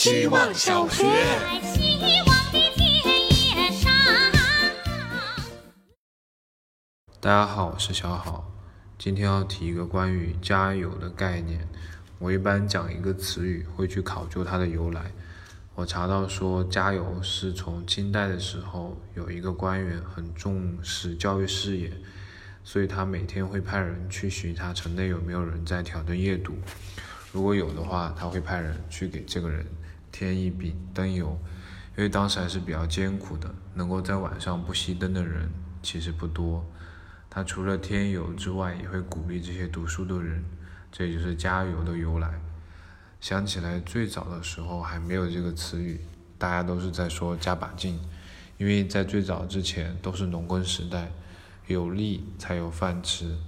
希望小学。大家好，我是小好，今天要提一个关于“加油”的概念。我一般讲一个词语，会去考究它的由来。我查到说，“加油”是从清代的时候，有一个官员很重视教育事业，所以他每天会派人去巡查城内有没有人在挑灯夜读。如果有的话，他会派人去给这个人添一笔灯油，因为当时还是比较艰苦的，能够在晚上不熄灯的人其实不多。他除了添油之外，也会鼓励这些读书的人，这也就是加油的由来。想起来最早的时候还没有这个词语，大家都是在说加把劲，因为在最早之前都是农耕时代，有力才有饭吃。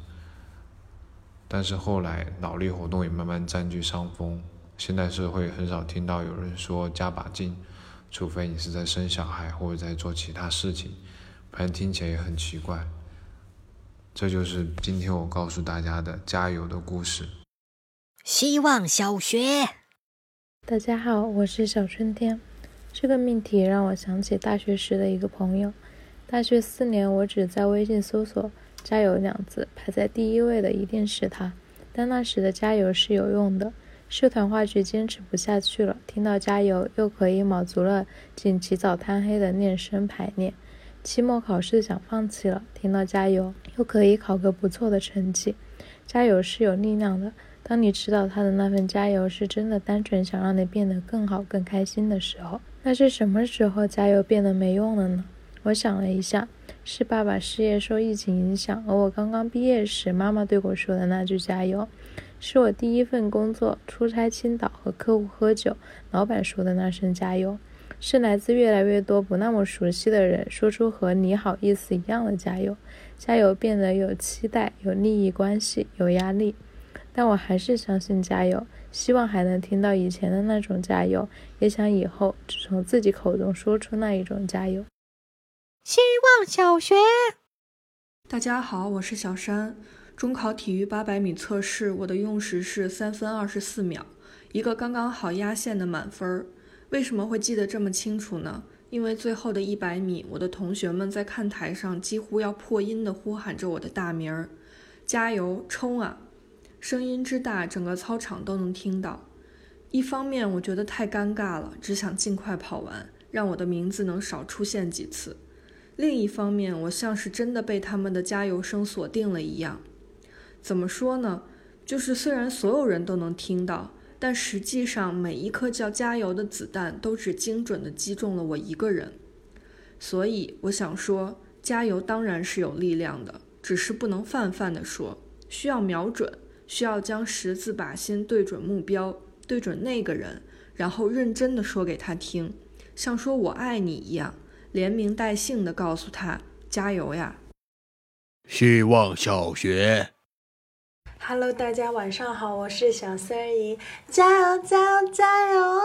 但是后来脑力活动也慢慢占据上风，现代社会很少听到有人说加把劲，除非你是在生小孩或者在做其他事情，不然听起来也很奇怪。这就是今天我告诉大家的加油的故事。希望小学，大家好，我是小春天。这个命题让我想起大学时的一个朋友。大学四年，我只在微信搜索“加油”两字，排在第一位的一定是他。但那时的加油是有用的，社团话剧坚持不下去了，听到加油又可以卯足了劲起早贪黑的练声排练。期末考试想放弃了，听到加油又可以考个不错的成绩。加油是有力量的，当你知道他的那份加油是真的单纯想让你变得更好、更开心的时候，那是什么时候加油变得没用了呢？我想了一下，是爸爸事业受疫情影响，而我刚刚毕业时妈妈对我说的那句加油，是我第一份工作出差青岛和客户喝酒，老板说的那声加油。是来自越来越多不那么熟悉的人说出和你好意思一样的加油，加油变得有期待、有利益关系、有压力，但我还是相信加油，希望还能听到以前的那种加油，也想以后只从自己口中说出那一种加油。希望小学，大家好，我是小山。中考体育八百米测试，我的用时是三分二十四秒，一个刚刚好压线的满分儿。为什么会记得这么清楚呢？因为最后的一百米，我的同学们在看台上几乎要破音的呼喊着我的大名儿：“加油，冲啊！”声音之大，整个操场都能听到。一方面，我觉得太尴尬了，只想尽快跑完，让我的名字能少出现几次；另一方面，我像是真的被他们的加油声锁定了一样。怎么说呢？就是虽然所有人都能听到。但实际上，每一颗叫加油的子弹都只精准地击中了我一个人，所以我想说，加油当然是有力量的，只是不能泛泛地说，需要瞄准，需要将十字靶心对准目标，对准那个人，然后认真地说给他听，像说我爱你一样，连名带姓的告诉他加油呀！希望小学。Hello，大家晚上好，我是小三姨，加油加油加油！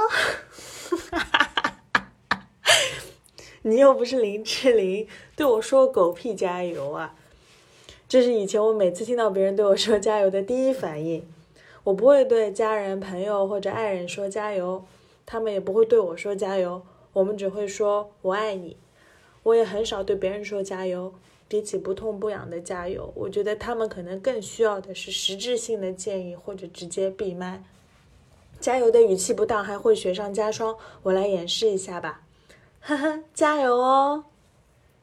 你又不是林志玲，对我说狗屁加油啊！这是以前我每次听到别人对我说加油的第一反应。我不会对家人、朋友或者爱人说加油，他们也不会对我说加油，我们只会说我爱你。我也很少对别人说加油。比起不痛不痒的加油，我觉得他们可能更需要的是实质性的建议或者直接闭麦。加油的语气不当还会雪上加霜，我来演示一下吧。呵呵，加油哦！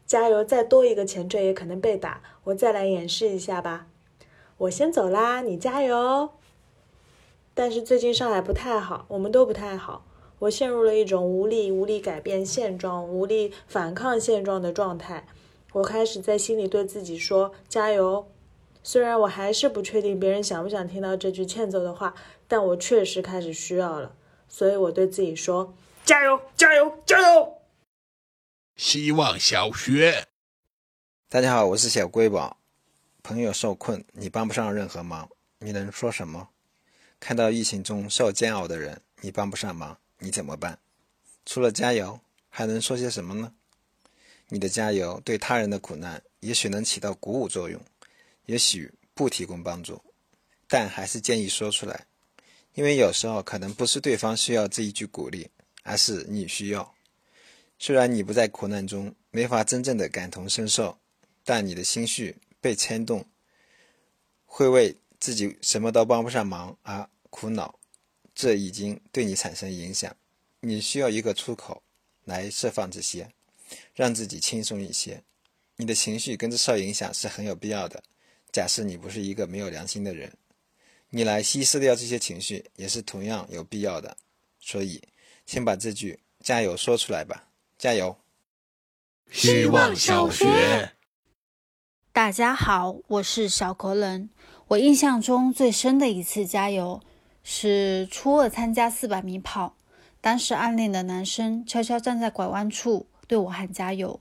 加油，再多一个前缀也可能被打。我再来演示一下吧。我先走啦，你加油。但是最近上海不太好，我们都不太好。我陷入了一种无力、无力改变现状、无力反抗现状的状态。我开始在心里对自己说：“加油！”虽然我还是不确定别人想不想听到这句欠揍的话，但我确实开始需要了，所以我对自己说：“加油！加油！加油！”希望小学，大家好，我是小瑰宝。朋友受困，你帮不上任何忙，你能说什么？看到疫情中受煎熬的人，你帮不上忙，你怎么办？除了加油，还能说些什么呢？你的加油对他人的苦难也许能起到鼓舞作用，也许不提供帮助，但还是建议说出来。因为有时候可能不是对方需要这一句鼓励，而是你需要。虽然你不在苦难中，没法真正的感同身受，但你的心绪被牵动，会为自己什么都帮不上忙而苦恼，这已经对你产生影响。你需要一个出口来释放这些，让自己轻松一些。你的情绪跟着受影响是很有必要的。假设你不是一个没有良心的人，你来稀释掉这些情绪也是同样有必要的。所以，先把这句“加油”说出来吧，加油！希望小学。大家好，我是小可人。我印象中最深的一次加油是初二参加四百米跑，当时暗恋的男生悄悄站在拐弯处对我喊加油。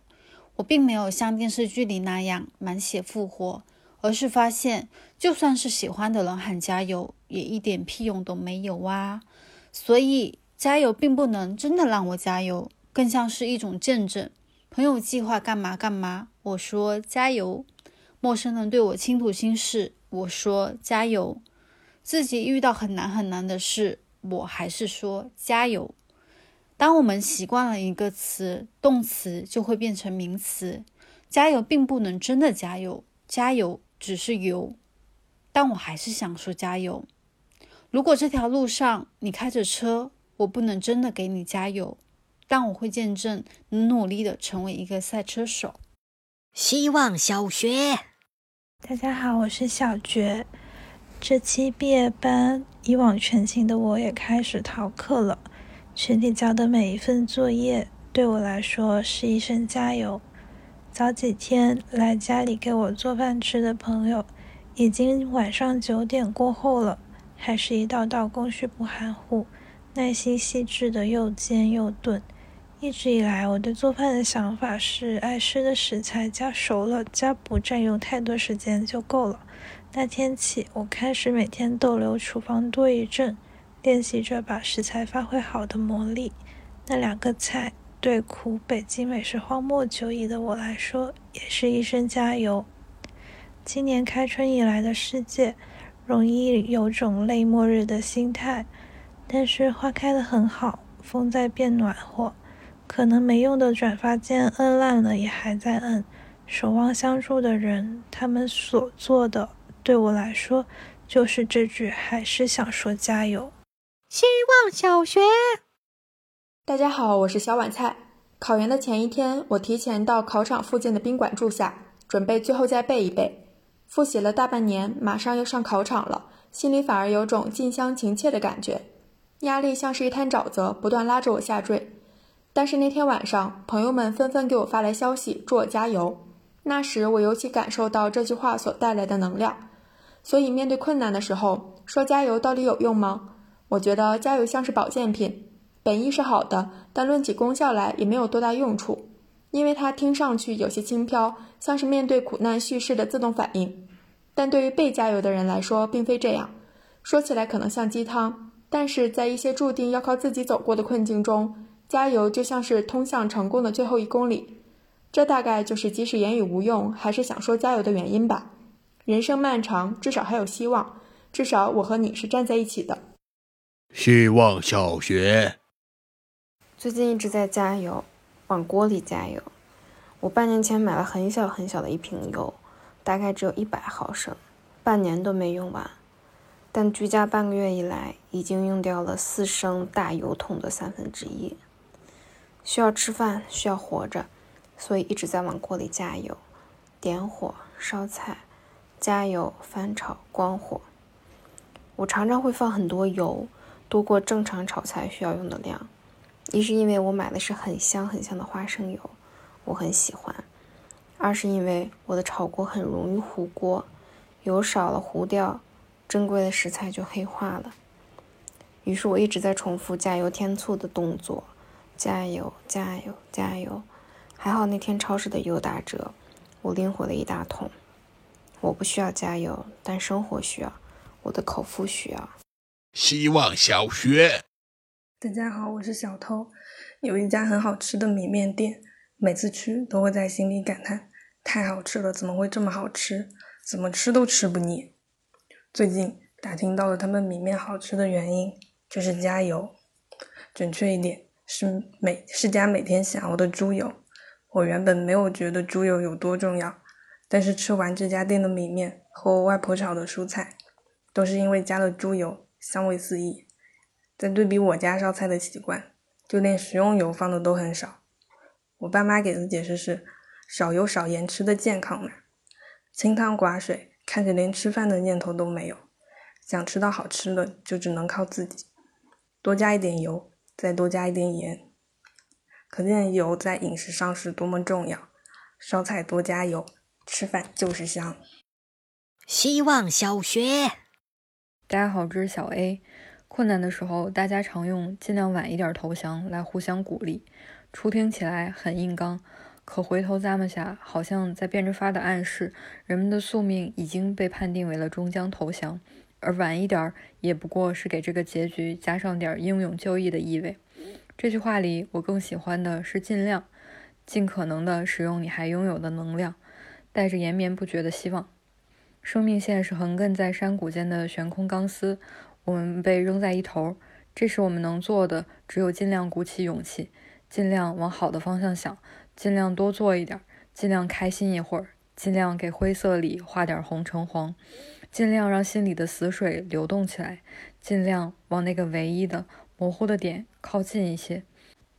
我并没有像电视剧里那样满血复活，而是发现就算是喜欢的人喊加油，也一点屁用都没有啊。所以加油并不能真的让我加油，更像是一种见证。朋友计划干嘛干嘛，我说加油；陌生人对我倾吐心事，我说加油；自己遇到很难很难的事，我还是说加油。当我们习惯了一个词，动词就会变成名词。加油并不能真的加油，加油只是油。但我还是想说加油。如果这条路上你开着车，我不能真的给你加油，但我会见证你努力的成为一个赛车手。希望小学，大家好，我是小觉。这期毕业班，一往全情的我也开始逃课了。群里交的每一份作业，对我来说是一声加油。早几天来家里给我做饭吃的朋友，已经晚上九点过后了，还是一道道工序不含糊、耐心细致的又煎又炖。一直以来，我对做饭的想法是：爱吃的食材加熟了，加不占用太多时间就够了。那天起，我开始每天逗留厨房多一阵。练习着把食材发挥好的魔力，那两个菜对苦北京美食荒漠久矣的我来说，也是一声加油。今年开春以来的世界，容易有种类末日的心态，但是花开的很好，风在变暖和，可能没用的转发键摁烂了也还在摁，守望相助的人，他们所做的，对我来说，就是这句还是想说加油。希望小学，大家好，我是小碗菜。考研的前一天，我提前到考场附近的宾馆住下，准备最后再背一背。复习了大半年，马上要上考场了，心里反而有种近乡情怯的感觉，压力像是一滩沼泽，不断拉着我下坠。但是那天晚上，朋友们纷纷给我发来消息，祝我加油。那时我尤其感受到这句话所带来的能量。所以面对困难的时候，说加油到底有用吗？我觉得加油像是保健品，本意是好的，但论起功效来也没有多大用处，因为它听上去有些轻飘，像是面对苦难叙事的自动反应。但对于被加油的人来说，并非这样。说起来可能像鸡汤，但是在一些注定要靠自己走过的困境中，加油就像是通向成功的最后一公里。这大概就是即使言语无用，还是想说加油的原因吧。人生漫长，至少还有希望，至少我和你是站在一起的。希望小学。最近一直在加油，往锅里加油。我半年前买了很小很小的一瓶油，大概只有一百毫升，半年都没用完。但居家半个月以来，已经用掉了四升大油桶的三分之一。需要吃饭，需要活着，所以一直在往锅里加油，点火烧菜，加油翻炒关火。我常常会放很多油。多过正常炒菜需要用的量，一是因为我买的是很香很香的花生油，我很喜欢；二是因为我的炒锅很容易糊锅，油少了糊掉，珍贵的食材就黑化了。于是我一直在重复加油添醋的动作，加油加油加油。还好那天超市的油打折，我拎回了一大桶。我不需要加油，但生活需要，我的口腹需要。希望小学，大家好，我是小偷。有一家很好吃的米面店，每次去都会在心里感叹：太好吃了，怎么会这么好吃？怎么吃都吃不腻。最近打听到了他们米面好吃的原因，就是加油。准确一点是每是加每天想熬的猪油。我原本没有觉得猪油有多重要，但是吃完这家店的米面和我外婆炒的蔬菜，都是因为加了猪油，香味四溢。再对比我家烧菜的习惯，就连食用油放的都很少。我爸妈给的解释是，少油少盐吃的健康嘛，清汤寡水，看着连吃饭的念头都没有。想吃到好吃的，就只能靠自己，多加一点油。再多加一点盐，可见油在饮食上是多么重要。烧菜多加油，吃饭就是香。希望小学，大家好，这是小 A。困难的时候，大家常用“尽量晚一点投降”来互相鼓励，初听起来很硬刚，可回头咂摸下，好像在变着法的暗示，人们的宿命已经被判定为了终将投降。而晚一点儿，也不过是给这个结局加上点英勇就义的意味。这句话里，我更喜欢的是尽量、尽可能的使用你还拥有的能量，带着延绵不绝的希望。生命线是横亘在山谷间的悬空钢丝，我们被扔在一头。这时我们能做的，只有尽量鼓起勇气，尽量往好的方向想，尽量多做一点，尽量开心一会儿，尽量给灰色里画点红橙黄。尽量让心里的死水流动起来，尽量往那个唯一的模糊的点靠近一些。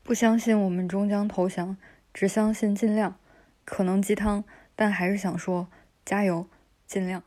不相信我们终将投降，只相信尽量。可能鸡汤，但还是想说加油，尽量。